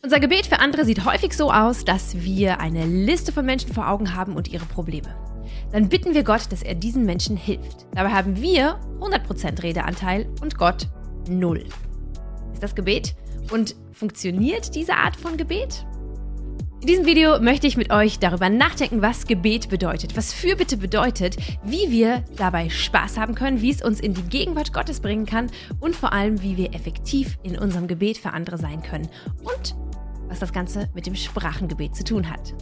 Unser Gebet für andere sieht häufig so aus, dass wir eine Liste von Menschen vor Augen haben und ihre Probleme. Dann bitten wir Gott, dass er diesen Menschen hilft. Dabei haben wir 100% Redeanteil und Gott 0. Ist das Gebet? Und funktioniert diese Art von Gebet? In diesem Video möchte ich mit euch darüber nachdenken, was Gebet bedeutet, was Fürbitte bedeutet, wie wir dabei Spaß haben können, wie es uns in die Gegenwart Gottes bringen kann und vor allem, wie wir effektiv in unserem Gebet für andere sein können und was das Ganze mit dem Sprachengebet zu tun hat.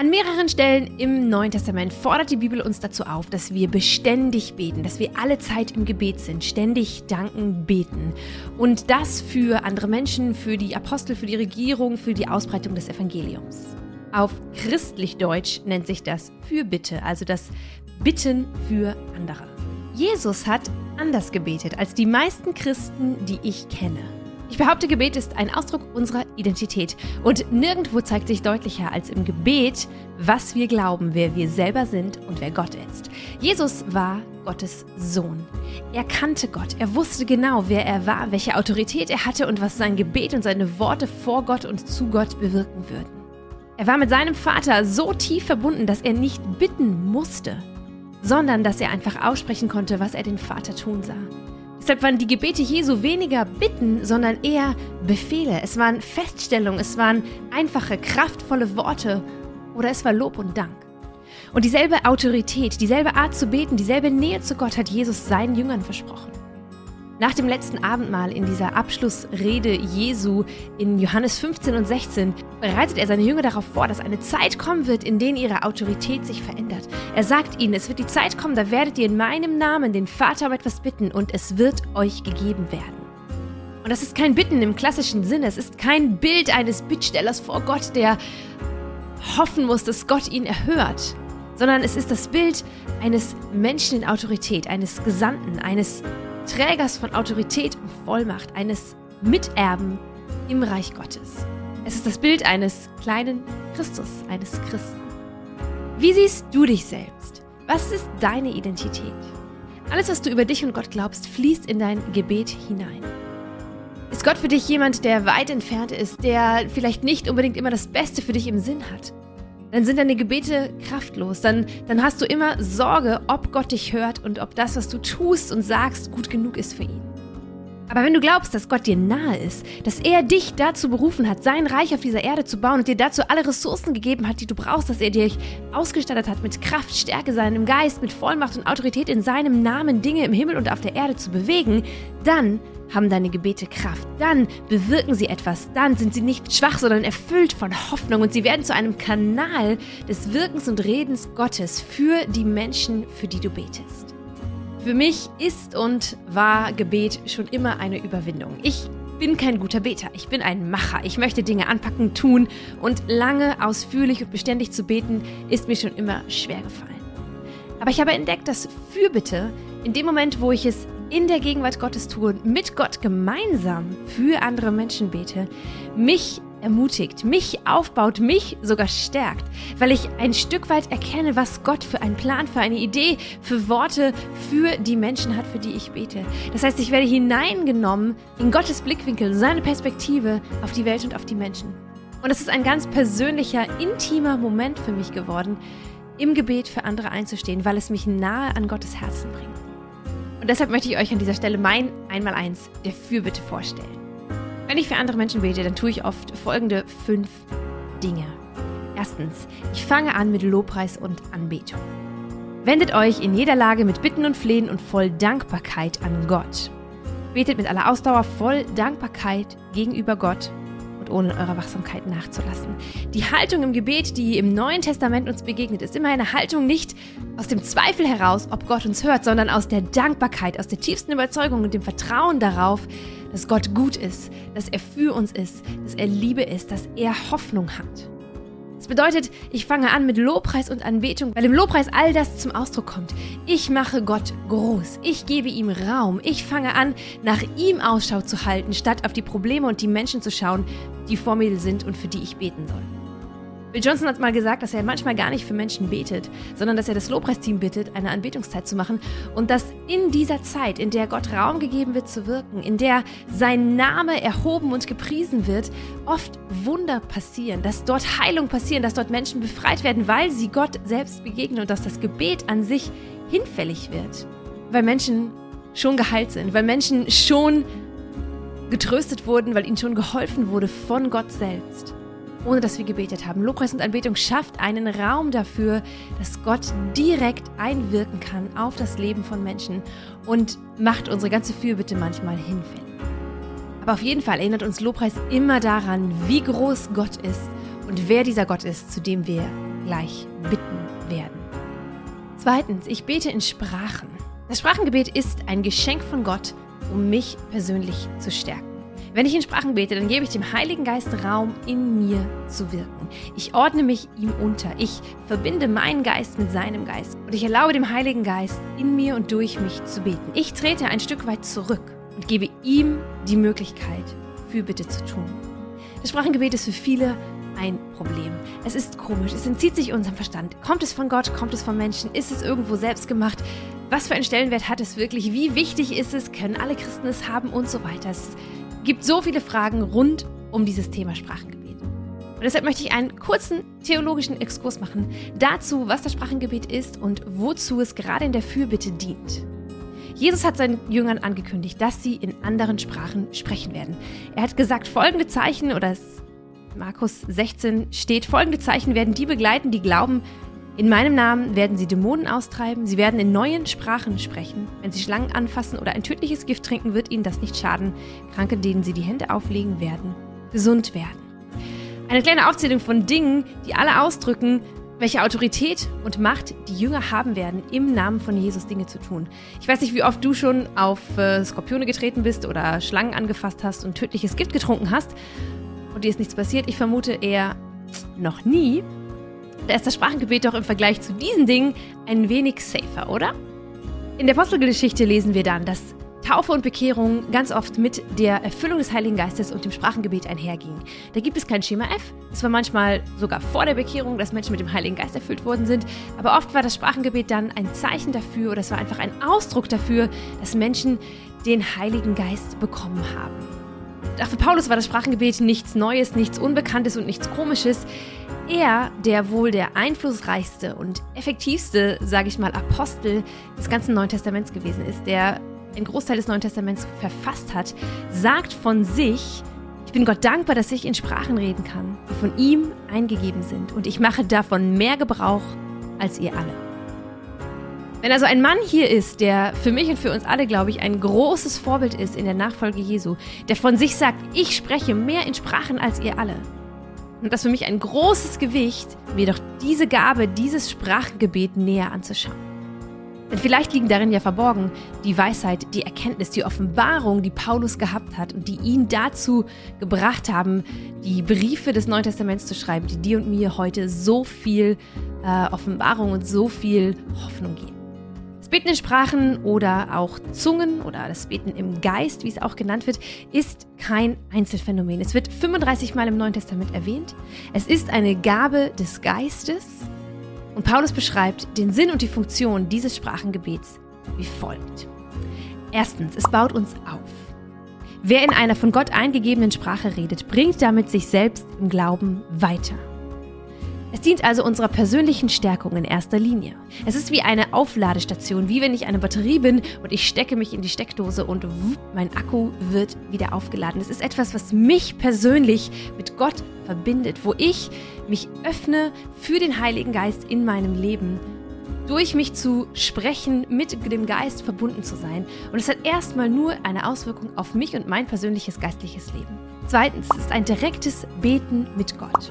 An mehreren Stellen im Neuen Testament fordert die Bibel uns dazu auf, dass wir beständig beten, dass wir alle Zeit im Gebet sind, ständig danken, beten. Und das für andere Menschen, für die Apostel, für die Regierung, für die Ausbreitung des Evangeliums. Auf christlich Deutsch nennt sich das Fürbitte, also das Bitten für andere. Jesus hat anders gebetet als die meisten Christen, die ich kenne. Ich behaupte, Gebet ist ein Ausdruck unserer Identität. Und nirgendwo zeigt sich deutlicher als im Gebet, was wir glauben, wer wir selber sind und wer Gott ist. Jesus war Gottes Sohn. Er kannte Gott. Er wusste genau, wer er war, welche Autorität er hatte und was sein Gebet und seine Worte vor Gott und zu Gott bewirken würden. Er war mit seinem Vater so tief verbunden, dass er nicht bitten musste, sondern dass er einfach aussprechen konnte, was er den Vater tun sah. Deshalb waren die Gebete Jesu weniger Bitten, sondern eher Befehle. Es waren Feststellungen, es waren einfache, kraftvolle Worte oder es war Lob und Dank. Und dieselbe Autorität, dieselbe Art zu beten, dieselbe Nähe zu Gott hat Jesus seinen Jüngern versprochen. Nach dem letzten Abendmahl in dieser Abschlussrede Jesu in Johannes 15 und 16 bereitet er seine Jünger darauf vor, dass eine Zeit kommen wird, in der ihre Autorität sich verändert. Er sagt ihnen, es wird die Zeit kommen, da werdet ihr in meinem Namen den Vater um etwas bitten und es wird euch gegeben werden. Und das ist kein Bitten im klassischen Sinne, es ist kein Bild eines Bittstellers vor Gott, der hoffen muss, dass Gott ihn erhört, sondern es ist das Bild eines Menschen in Autorität, eines Gesandten, eines Trägers von Autorität und Vollmacht, eines Miterben im Reich Gottes. Es ist das Bild eines kleinen Christus, eines Christen. Wie siehst du dich selbst? Was ist deine Identität? Alles, was du über dich und Gott glaubst, fließt in dein Gebet hinein. Ist Gott für dich jemand, der weit entfernt ist, der vielleicht nicht unbedingt immer das Beste für dich im Sinn hat? Dann sind deine Gebete kraftlos. Dann, dann hast du immer Sorge, ob Gott dich hört und ob das, was du tust und sagst, gut genug ist für ihn. Aber wenn du glaubst, dass Gott dir nahe ist, dass er dich dazu berufen hat, sein Reich auf dieser Erde zu bauen und dir dazu alle Ressourcen gegeben hat, die du brauchst, dass er dich ausgestattet hat mit Kraft, Stärke, seinem Geist, mit Vollmacht und Autorität in seinem Namen Dinge im Himmel und auf der Erde zu bewegen, dann haben deine Gebete Kraft. Dann bewirken sie etwas. Dann sind sie nicht schwach, sondern erfüllt von Hoffnung und sie werden zu einem Kanal des Wirkens und Redens Gottes für die Menschen, für die du betest. Für mich ist und war Gebet schon immer eine Überwindung. Ich bin kein guter Beter, ich bin ein Macher. Ich möchte Dinge anpacken, tun und lange, ausführlich und beständig zu beten, ist mir schon immer schwer gefallen. Aber ich habe entdeckt, dass Fürbitte in dem Moment, wo ich es in der Gegenwart Gottes tue und mit Gott gemeinsam für andere Menschen bete, mich ermutigt, mich aufbaut, mich sogar stärkt, weil ich ein Stück weit erkenne, was Gott für einen Plan, für eine Idee, für Worte für die Menschen hat, für die ich bete. Das heißt, ich werde hineingenommen in Gottes Blickwinkel, seine Perspektive auf die Welt und auf die Menschen. Und es ist ein ganz persönlicher, intimer Moment für mich geworden, im Gebet für andere einzustehen, weil es mich nahe an Gottes Herzen bringt. Und deshalb möchte ich euch an dieser Stelle mein Einmaleins der Fürbitte vorstellen. Wenn ich für andere Menschen bete, dann tue ich oft folgende fünf Dinge. Erstens, ich fange an mit Lobpreis und Anbetung. Wendet euch in jeder Lage mit Bitten und Flehen und voll Dankbarkeit an Gott. Betet mit aller Ausdauer voll Dankbarkeit gegenüber Gott ohne in eurer Wachsamkeit nachzulassen. Die Haltung im Gebet, die im Neuen Testament uns begegnet, ist immer eine Haltung nicht aus dem Zweifel heraus, ob Gott uns hört, sondern aus der Dankbarkeit, aus der tiefsten Überzeugung und dem Vertrauen darauf, dass Gott gut ist, dass er für uns ist, dass er Liebe ist, dass er Hoffnung hat. Das bedeutet, ich fange an mit Lobpreis und Anbetung, weil im Lobpreis all das zum Ausdruck kommt. Ich mache Gott groß, ich gebe ihm Raum, ich fange an, nach ihm Ausschau zu halten, statt auf die Probleme und die Menschen zu schauen, die vor mir sind und für die ich beten soll. Bill Johnson hat mal gesagt, dass er manchmal gar nicht für Menschen betet, sondern dass er das Lobpreisteam bittet, eine Anbetungszeit zu machen und dass in dieser Zeit, in der Gott Raum gegeben wird zu wirken, in der sein Name erhoben und gepriesen wird, oft Wunder passieren, dass dort Heilung passieren, dass dort Menschen befreit werden, weil sie Gott selbst begegnen und dass das Gebet an sich hinfällig wird, weil Menschen schon geheilt sind, weil Menschen schon getröstet wurden, weil ihnen schon geholfen wurde von Gott selbst ohne dass wir gebetet haben. Lobpreis und Anbetung schafft einen Raum dafür, dass Gott direkt einwirken kann auf das Leben von Menschen und macht unsere ganze Fürbitte manchmal hinfällig. Aber auf jeden Fall erinnert uns Lobpreis immer daran, wie groß Gott ist und wer dieser Gott ist, zu dem wir gleich bitten werden. Zweitens, ich bete in Sprachen. Das Sprachengebet ist ein Geschenk von Gott, um mich persönlich zu stärken. Wenn ich in Sprachen bete, dann gebe ich dem Heiligen Geist Raum, in mir zu wirken. Ich ordne mich ihm unter. Ich verbinde meinen Geist mit seinem Geist. Und ich erlaube dem Heiligen Geist, in mir und durch mich zu beten. Ich trete ein Stück weit zurück und gebe ihm die Möglichkeit, Fürbitte zu tun. Das Sprachengebet ist für viele ein Problem. Es ist komisch, es entzieht sich unserem Verstand. Kommt es von Gott, kommt es von Menschen, ist es irgendwo selbst gemacht? Was für einen Stellenwert hat es wirklich? Wie wichtig ist es? Können alle Christen es haben und so weiter? Es gibt so viele Fragen rund um dieses Thema Sprachengebet. Und deshalb möchte ich einen kurzen theologischen Exkurs machen dazu, was das Sprachengebet ist und wozu es gerade in der Fürbitte dient. Jesus hat seinen Jüngern angekündigt, dass sie in anderen Sprachen sprechen werden. Er hat gesagt, folgende Zeichen, oder Markus 16 steht, folgende Zeichen werden die begleiten, die glauben, in meinem Namen werden sie Dämonen austreiben, sie werden in neuen Sprachen sprechen. Wenn sie Schlangen anfassen oder ein tödliches Gift trinken, wird ihnen das nicht schaden. Kranke, denen sie die Hände auflegen werden, gesund werden. Eine kleine Aufzählung von Dingen, die alle ausdrücken, welche Autorität und Macht die Jünger haben werden, im Namen von Jesus Dinge zu tun. Ich weiß nicht, wie oft du schon auf äh, Skorpione getreten bist oder Schlangen angefasst hast und tödliches Gift getrunken hast und dir ist nichts passiert. Ich vermute eher noch nie. Da ist das Sprachengebet doch im Vergleich zu diesen Dingen ein wenig safer, oder? In der Apostelgeschichte lesen wir dann, dass Taufe und Bekehrung ganz oft mit der Erfüllung des Heiligen Geistes und dem Sprachengebet einhergingen. Da gibt es kein Schema F. Es war manchmal sogar vor der Bekehrung, dass Menschen mit dem Heiligen Geist erfüllt worden sind. Aber oft war das Sprachengebet dann ein Zeichen dafür oder es war einfach ein Ausdruck dafür, dass Menschen den Heiligen Geist bekommen haben. Auch für Paulus war das Sprachengebet nichts Neues, nichts Unbekanntes und nichts Komisches. Er, der wohl der einflussreichste und effektivste, sage ich mal, Apostel des ganzen Neuen Testaments gewesen ist, der einen Großteil des Neuen Testaments verfasst hat, sagt von sich, ich bin Gott dankbar, dass ich in Sprachen reden kann, die von ihm eingegeben sind und ich mache davon mehr Gebrauch als ihr alle. Wenn also ein Mann hier ist, der für mich und für uns alle, glaube ich, ein großes Vorbild ist in der Nachfolge Jesu, der von sich sagt, ich spreche mehr in Sprachen als ihr alle, und das für mich ein großes Gewicht, mir doch diese Gabe, dieses Sprachgebet näher anzuschauen. Denn vielleicht liegen darin ja verborgen die Weisheit, die Erkenntnis, die Offenbarung, die Paulus gehabt hat und die ihn dazu gebracht haben, die Briefe des Neuen Testaments zu schreiben, die dir und mir heute so viel äh, Offenbarung und so viel Hoffnung geben. Das Beten in Sprachen oder auch Zungen oder das Beten im Geist, wie es auch genannt wird, ist kein Einzelfenomen. Es wird 35 Mal im Neuen Testament erwähnt. Es ist eine Gabe des Geistes. Und Paulus beschreibt den Sinn und die Funktion dieses Sprachengebets wie folgt. Erstens, es baut uns auf. Wer in einer von Gott eingegebenen Sprache redet, bringt damit sich selbst im Glauben weiter. Es dient also unserer persönlichen Stärkung in erster Linie. Es ist wie eine Aufladestation, wie wenn ich eine Batterie bin und ich stecke mich in die Steckdose und wupp, mein Akku wird wieder aufgeladen. Es ist etwas, was mich persönlich mit Gott verbindet, wo ich mich öffne für den Heiligen Geist in meinem Leben durch mich zu sprechen, mit dem Geist verbunden zu sein. Und es hat erstmal nur eine Auswirkung auf mich und mein persönliches geistliches Leben. Zweitens, ist ein direktes Beten mit Gott.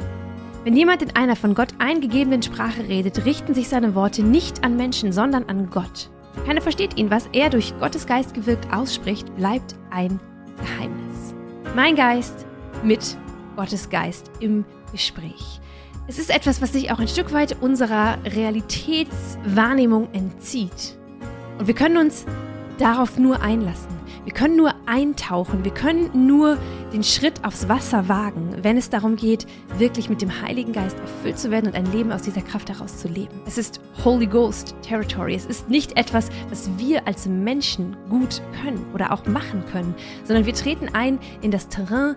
Wenn jemand in einer von Gott eingegebenen Sprache redet, richten sich seine Worte nicht an Menschen, sondern an Gott. Keiner versteht ihn, was er durch Gottes Geist gewirkt ausspricht, bleibt ein Geheimnis. Mein Geist mit Gottes Geist im Gespräch. Es ist etwas, was sich auch ein Stück weit unserer Realitätswahrnehmung entzieht. Und wir können uns darauf nur einlassen. Wir können nur eintauchen. Wir können nur den Schritt aufs Wasser wagen, wenn es darum geht, wirklich mit dem Heiligen Geist erfüllt zu werden und ein Leben aus dieser Kraft heraus zu leben. Es ist Holy Ghost Territory. Es ist nicht etwas, was wir als Menschen gut können oder auch machen können, sondern wir treten ein in das Terrain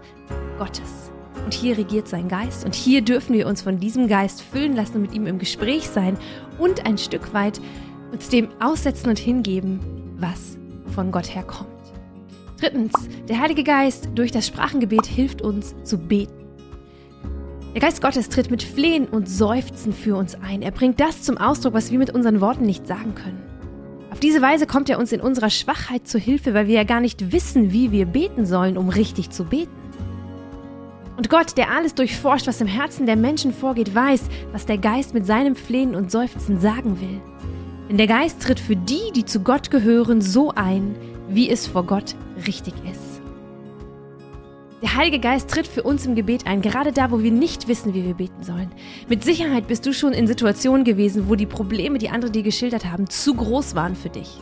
Gottes. Und hier regiert sein Geist und hier dürfen wir uns von diesem Geist füllen lassen und mit ihm im Gespräch sein und ein Stück weit uns dem aussetzen und hingeben, was von Gott herkommt. Drittens, der Heilige Geist durch das Sprachengebet hilft uns zu beten. Der Geist Gottes tritt mit Flehen und Seufzen für uns ein. Er bringt das zum Ausdruck, was wir mit unseren Worten nicht sagen können. Auf diese Weise kommt er uns in unserer Schwachheit zu Hilfe, weil wir ja gar nicht wissen, wie wir beten sollen, um richtig zu beten. Und Gott, der alles durchforscht, was im Herzen der Menschen vorgeht, weiß, was der Geist mit seinem Flehen und Seufzen sagen will. Denn der Geist tritt für die, die zu Gott gehören, so ein, wie es vor Gott richtig ist. Der Heilige Geist tritt für uns im Gebet ein, gerade da, wo wir nicht wissen, wie wir beten sollen. Mit Sicherheit bist du schon in Situationen gewesen, wo die Probleme, die andere dir geschildert haben, zu groß waren für dich.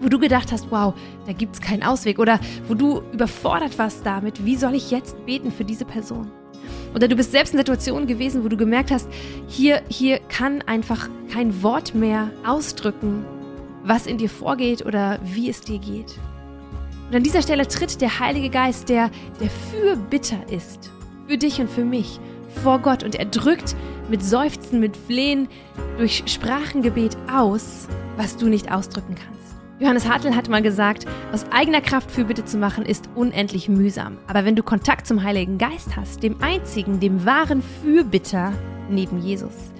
Wo du gedacht hast, wow, da gibt es keinen Ausweg. Oder wo du überfordert warst damit, wie soll ich jetzt beten für diese Person? Oder du bist selbst in Situationen gewesen, wo du gemerkt hast, hier, hier kann einfach kein Wort mehr ausdrücken, was in dir vorgeht oder wie es dir geht. Und an dieser Stelle tritt der Heilige Geist, der der Fürbitter ist, für dich und für mich, vor Gott. Und er drückt mit Seufzen, mit Flehen, durch Sprachengebet aus, was du nicht ausdrücken kannst. Johannes Hartl hat mal gesagt, aus eigener Kraft Fürbitte zu machen ist unendlich mühsam. Aber wenn du Kontakt zum Heiligen Geist hast, dem einzigen, dem wahren Fürbitter neben Jesus,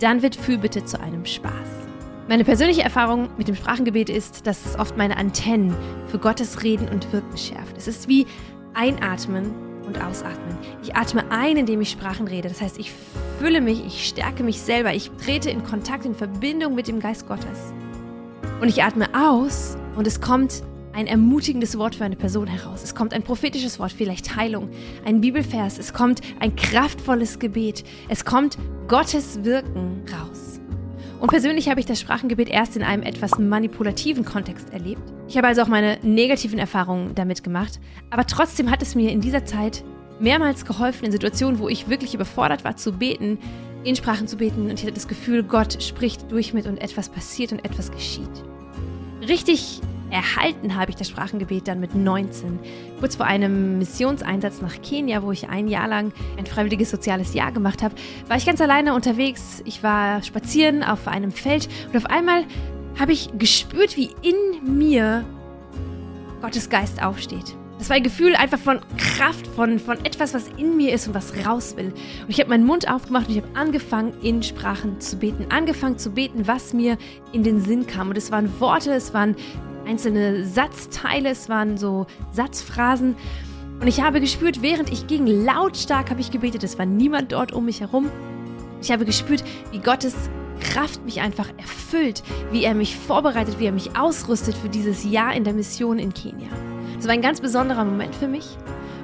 dann wird Fürbitte zu einem Spaß. Meine persönliche Erfahrung mit dem Sprachengebet ist, dass es oft meine Antennen für Gottes Reden und Wirken schärft. Es ist wie einatmen und ausatmen. Ich atme ein, indem ich Sprachen rede. Das heißt, ich fülle mich, ich stärke mich selber, ich trete in Kontakt, in Verbindung mit dem Geist Gottes. Und ich atme aus und es kommt ein ermutigendes Wort für eine Person heraus. Es kommt ein prophetisches Wort, vielleicht Heilung, ein Bibelvers, es kommt ein kraftvolles Gebet, es kommt Gottes Wirken raus. Und persönlich habe ich das Sprachengebet erst in einem etwas manipulativen Kontext erlebt. Ich habe also auch meine negativen Erfahrungen damit gemacht, aber trotzdem hat es mir in dieser Zeit mehrmals geholfen, in Situationen, wo ich wirklich überfordert war zu beten, in Sprachen zu beten und ich hatte das Gefühl, Gott spricht durch mit und etwas passiert und etwas geschieht. Richtig erhalten habe ich das Sprachengebet dann mit 19. Kurz vor einem Missionseinsatz nach Kenia, wo ich ein Jahr lang ein freiwilliges soziales Jahr gemacht habe, war ich ganz alleine unterwegs. Ich war spazieren auf einem Feld und auf einmal habe ich gespürt, wie in mir Gottes Geist aufsteht. Das war ein Gefühl einfach von Kraft, von, von etwas, was in mir ist und was raus will. Und ich habe meinen Mund aufgemacht und ich habe angefangen, in Sprachen zu beten. Angefangen zu beten, was mir in den Sinn kam. Und es waren Worte, es waren einzelne Satzteile, es waren so Satzphrasen. Und ich habe gespürt, während ich ging, lautstark habe ich gebetet, es war niemand dort um mich herum. Ich habe gespürt, wie Gottes Kraft mich einfach erfüllt, wie er mich vorbereitet, wie er mich ausrüstet für dieses Jahr in der Mission in Kenia. Das war ein ganz besonderer Moment für mich.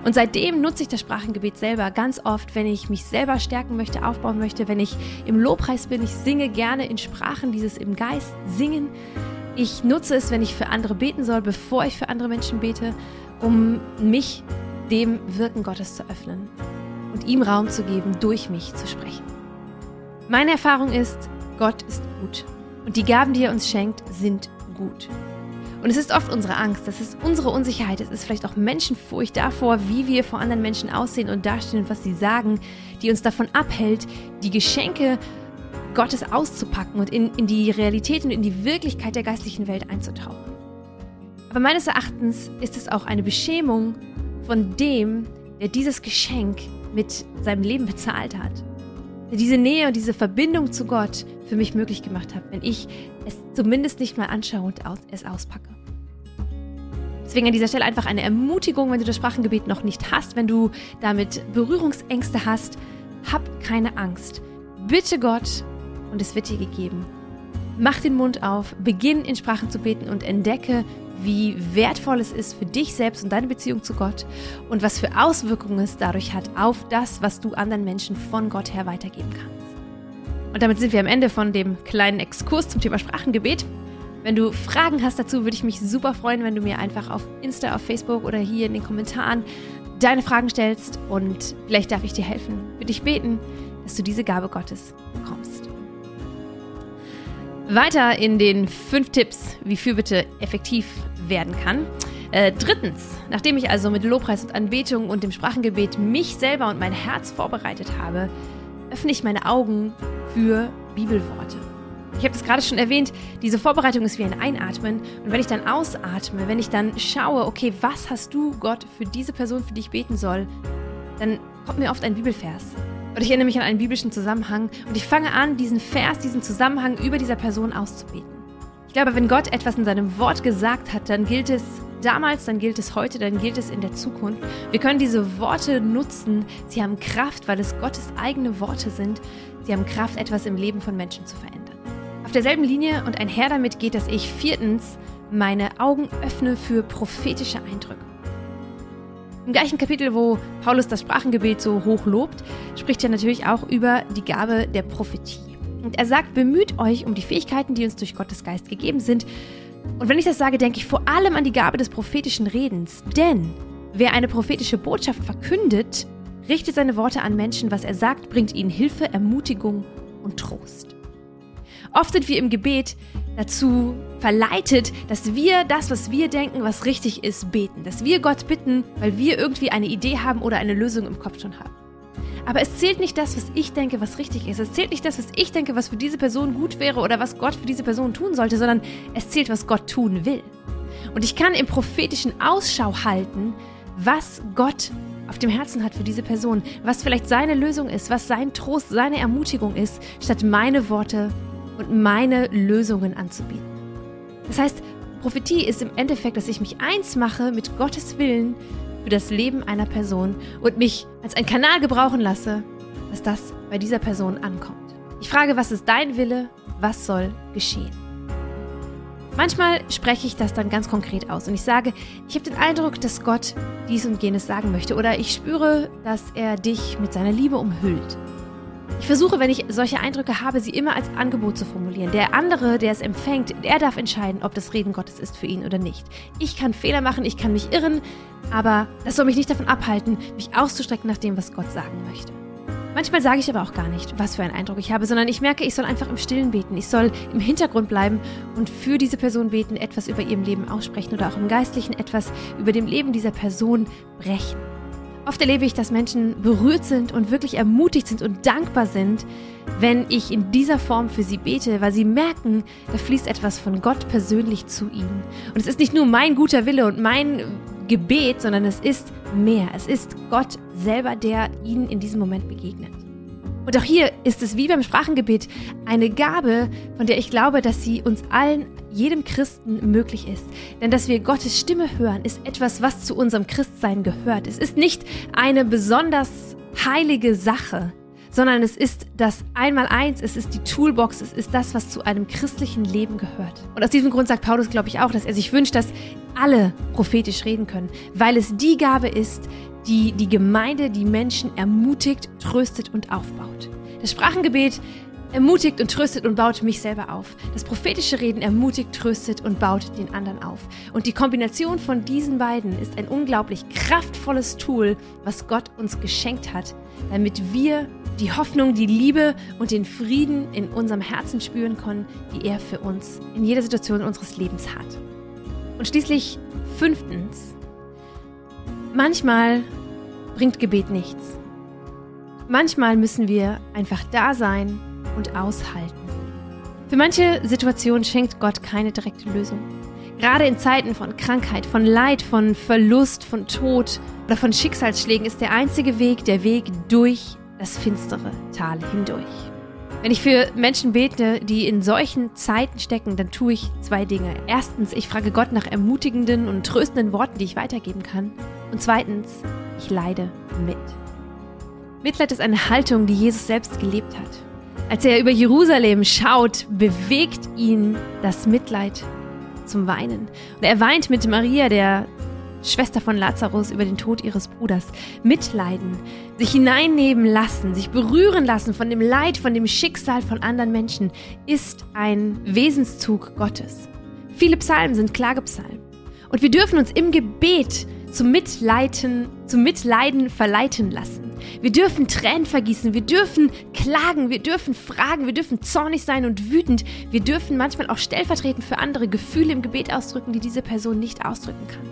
Und seitdem nutze ich das Sprachengebet selber ganz oft, wenn ich mich selber stärken möchte, aufbauen möchte, wenn ich im Lobpreis bin. Ich singe gerne in Sprachen, dieses im Geist singen. Ich nutze es, wenn ich für andere beten soll, bevor ich für andere Menschen bete, um mich dem Wirken Gottes zu öffnen und ihm Raum zu geben, durch mich zu sprechen. Meine Erfahrung ist, Gott ist gut und die Gaben, die er uns schenkt, sind gut. Und es ist oft unsere Angst, das ist unsere Unsicherheit, es ist vielleicht auch Menschenfurcht davor, wie wir vor anderen Menschen aussehen und dastehen und was sie sagen, die uns davon abhält, die Geschenke Gottes auszupacken und in, in die Realität und in die Wirklichkeit der geistlichen Welt einzutauchen. Aber meines Erachtens ist es auch eine Beschämung von dem, der dieses Geschenk mit seinem Leben bezahlt hat. Der diese Nähe und diese Verbindung zu Gott für mich möglich gemacht hat, wenn ich es zumindest nicht mal anschaue und es auspacke. Deswegen an dieser Stelle einfach eine Ermutigung, wenn du das Sprachengebet noch nicht hast, wenn du damit Berührungsängste hast, hab keine Angst. Bitte Gott und es wird dir gegeben. Mach den Mund auf, beginn in Sprachen zu beten und entdecke, wie wertvoll es ist für dich selbst und deine Beziehung zu Gott und was für Auswirkungen es dadurch hat auf das, was du anderen Menschen von Gott her weitergeben kannst. Und damit sind wir am Ende von dem kleinen Exkurs zum Thema Sprachengebet. Wenn du Fragen hast dazu, würde ich mich super freuen, wenn du mir einfach auf Insta, auf Facebook oder hier in den Kommentaren deine Fragen stellst und vielleicht darf ich dir helfen, für dich beten, dass du diese Gabe Gottes bekommst. Weiter in den fünf Tipps, wie Fürbitte effektiv werden kann. Äh, drittens, nachdem ich also mit Lobpreis und Anbetung und dem Sprachengebet mich selber und mein Herz vorbereitet habe, öffne ich meine Augen für Bibelworte. Ich habe es gerade schon erwähnt, diese Vorbereitung ist wie ein Einatmen. Und wenn ich dann ausatme, wenn ich dann schaue, okay, was hast du, Gott, für diese Person, für die ich beten soll, dann kommt mir oft ein Bibelvers. Und ich erinnere mich an einen biblischen Zusammenhang und ich fange an, diesen Vers, diesen Zusammenhang über dieser Person auszubeten. Ich glaube, wenn Gott etwas in seinem Wort gesagt hat, dann gilt es damals, dann gilt es heute, dann gilt es in der Zukunft. Wir können diese Worte nutzen. Sie haben Kraft, weil es Gottes eigene Worte sind. Sie haben Kraft, etwas im Leben von Menschen zu verändern. Auf derselben Linie und einher damit geht, dass ich viertens meine Augen öffne für prophetische Eindrücke. Im gleichen Kapitel, wo Paulus das Sprachengebet so hoch lobt, spricht er natürlich auch über die Gabe der Prophetie. Und er sagt, bemüht euch um die Fähigkeiten, die uns durch Gottes Geist gegeben sind. Und wenn ich das sage, denke ich vor allem an die Gabe des prophetischen Redens. Denn wer eine prophetische Botschaft verkündet, richtet seine Worte an Menschen. Was er sagt, bringt ihnen Hilfe, Ermutigung und Trost. Oft sind wir im Gebet dazu verleitet, dass wir das, was wir denken, was richtig ist, beten. Dass wir Gott bitten, weil wir irgendwie eine Idee haben oder eine Lösung im Kopf schon haben. Aber es zählt nicht das, was ich denke, was richtig ist. Es zählt nicht das, was ich denke, was für diese Person gut wäre oder was Gott für diese Person tun sollte, sondern es zählt, was Gott tun will. Und ich kann im prophetischen Ausschau halten, was Gott auf dem Herzen hat für diese Person, was vielleicht seine Lösung ist, was sein Trost, seine Ermutigung ist, statt meine Worte und meine Lösungen anzubieten. Das heißt, Prophetie ist im Endeffekt, dass ich mich eins mache mit Gottes Willen für das Leben einer Person und mich als ein Kanal gebrauchen lasse, dass das bei dieser Person ankommt. Ich frage, was ist dein Wille? Was soll geschehen? Manchmal spreche ich das dann ganz konkret aus und ich sage, ich habe den Eindruck, dass Gott dies und jenes sagen möchte oder ich spüre, dass er dich mit seiner Liebe umhüllt. Ich versuche, wenn ich solche Eindrücke habe, sie immer als Angebot zu formulieren. Der andere, der es empfängt, der darf entscheiden, ob das Reden Gottes ist für ihn oder nicht. Ich kann Fehler machen, ich kann mich irren, aber das soll mich nicht davon abhalten, mich auszustrecken nach dem, was Gott sagen möchte. Manchmal sage ich aber auch gar nicht, was für einen Eindruck ich habe, sondern ich merke, ich soll einfach im Stillen beten. Ich soll im Hintergrund bleiben und für diese Person beten, etwas über ihrem Leben aussprechen oder auch im Geistlichen etwas über dem Leben dieser Person brechen. Oft erlebe ich, dass Menschen berührt sind und wirklich ermutigt sind und dankbar sind, wenn ich in dieser Form für sie bete, weil sie merken, da fließt etwas von Gott persönlich zu ihnen. Und es ist nicht nur mein guter Wille und mein Gebet, sondern es ist mehr. Es ist Gott selber, der ihnen in diesem Moment begegnet. Und auch hier ist es wie beim Sprachengebet eine Gabe, von der ich glaube, dass sie uns allen, jedem Christen möglich ist. Denn dass wir Gottes Stimme hören, ist etwas, was zu unserem Christsein gehört. Es ist nicht eine besonders heilige Sache, sondern es ist das Einmaleins, es ist die Toolbox, es ist das, was zu einem christlichen Leben gehört. Und aus diesem Grund sagt Paulus, glaube ich, auch, dass er sich wünscht, dass alle prophetisch reden können, weil es die Gabe ist, die die Gemeinde, die Menschen ermutigt, tröstet und aufbaut. Das Sprachengebet ermutigt und tröstet und baut mich selber auf. Das prophetische Reden ermutigt, tröstet und baut den anderen auf. Und die Kombination von diesen beiden ist ein unglaublich kraftvolles Tool, was Gott uns geschenkt hat, damit wir die Hoffnung, die Liebe und den Frieden in unserem Herzen spüren können, die er für uns in jeder Situation unseres Lebens hat. Und schließlich fünftens, Manchmal bringt Gebet nichts. Manchmal müssen wir einfach da sein und aushalten. Für manche Situationen schenkt Gott keine direkte Lösung. Gerade in Zeiten von Krankheit, von Leid, von Verlust, von Tod oder von Schicksalsschlägen ist der einzige Weg der Weg durch das finstere Tal hindurch. Wenn ich für Menschen bete, die in solchen Zeiten stecken, dann tue ich zwei Dinge. Erstens, ich frage Gott nach ermutigenden und tröstenden Worten, die ich weitergeben kann. Und zweitens, ich leide mit. Mitleid ist eine Haltung, die Jesus selbst gelebt hat. Als er über Jerusalem schaut, bewegt ihn das Mitleid zum Weinen. Und er weint mit Maria, der Schwester von Lazarus, über den Tod ihres Bruders. Mitleiden, sich hineinnehmen lassen, sich berühren lassen von dem Leid, von dem Schicksal von anderen Menschen, ist ein Wesenszug Gottes. Viele Psalmen sind Klagepsalmen. Und wir dürfen uns im Gebet zum Mitleiden, zum Mitleiden verleiten lassen. Wir dürfen Tränen vergießen, wir dürfen klagen, wir dürfen fragen, wir dürfen zornig sein und wütend. Wir dürfen manchmal auch stellvertretend für andere Gefühle im Gebet ausdrücken, die diese Person nicht ausdrücken kann.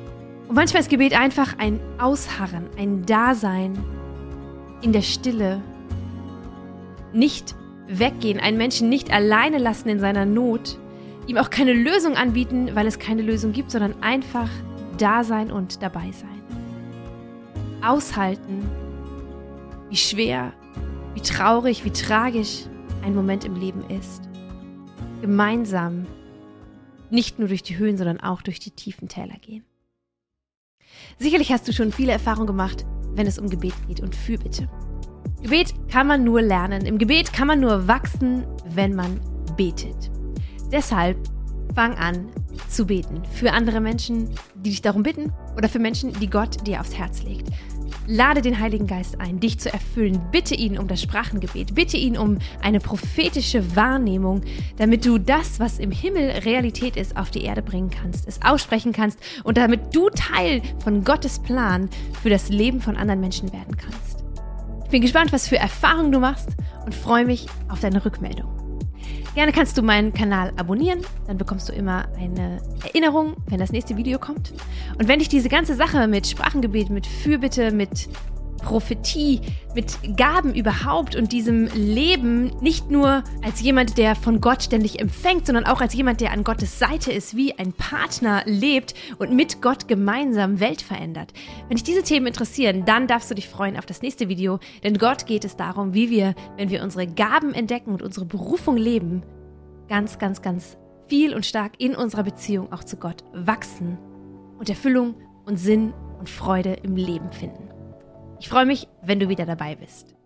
Und manchmal ist Gebet einfach ein Ausharren, ein Dasein in der Stille. Nicht weggehen, einen Menschen nicht alleine lassen in seiner Not, ihm auch keine Lösung anbieten, weil es keine Lösung gibt, sondern einfach da sein und dabei sein. Aushalten, wie schwer, wie traurig, wie tragisch ein Moment im Leben ist. Gemeinsam nicht nur durch die Höhen, sondern auch durch die tiefen Täler gehen. Sicherlich hast du schon viele Erfahrungen gemacht, wenn es um Gebet geht und Fürbitte. Gebet kann man nur lernen. Im Gebet kann man nur wachsen, wenn man betet. Deshalb fang an zu beten. Für andere Menschen, die dich darum bitten oder für Menschen, die Gott dir aufs Herz legt. Lade den Heiligen Geist ein, dich zu erfüllen. Bitte ihn um das Sprachengebet. Bitte ihn um eine prophetische Wahrnehmung, damit du das, was im Himmel Realität ist, auf die Erde bringen kannst, es aussprechen kannst und damit du Teil von Gottes Plan für das Leben von anderen Menschen werden kannst. Ich bin gespannt, was für Erfahrungen du machst und freue mich auf deine Rückmeldung. Gerne kannst du meinen Kanal abonnieren, dann bekommst du immer eine Erinnerung, wenn das nächste Video kommt. Und wenn dich diese ganze Sache mit Sprachengebet, mit Fürbitte, mit Prophetie, mit Gaben überhaupt und diesem Leben nicht nur als jemand, der von Gott ständig empfängt, sondern auch als jemand, der an Gottes Seite ist, wie ein Partner lebt und mit Gott gemeinsam Welt verändert. Wenn dich diese Themen interessieren, dann darfst du dich freuen auf das nächste Video, denn Gott geht es darum, wie wir, wenn wir unsere Gaben entdecken und unsere Berufung leben, ganz, ganz, ganz viel und stark in unserer Beziehung auch zu Gott wachsen und Erfüllung und Sinn und Freude im Leben finden. Ich freue mich, wenn du wieder dabei bist.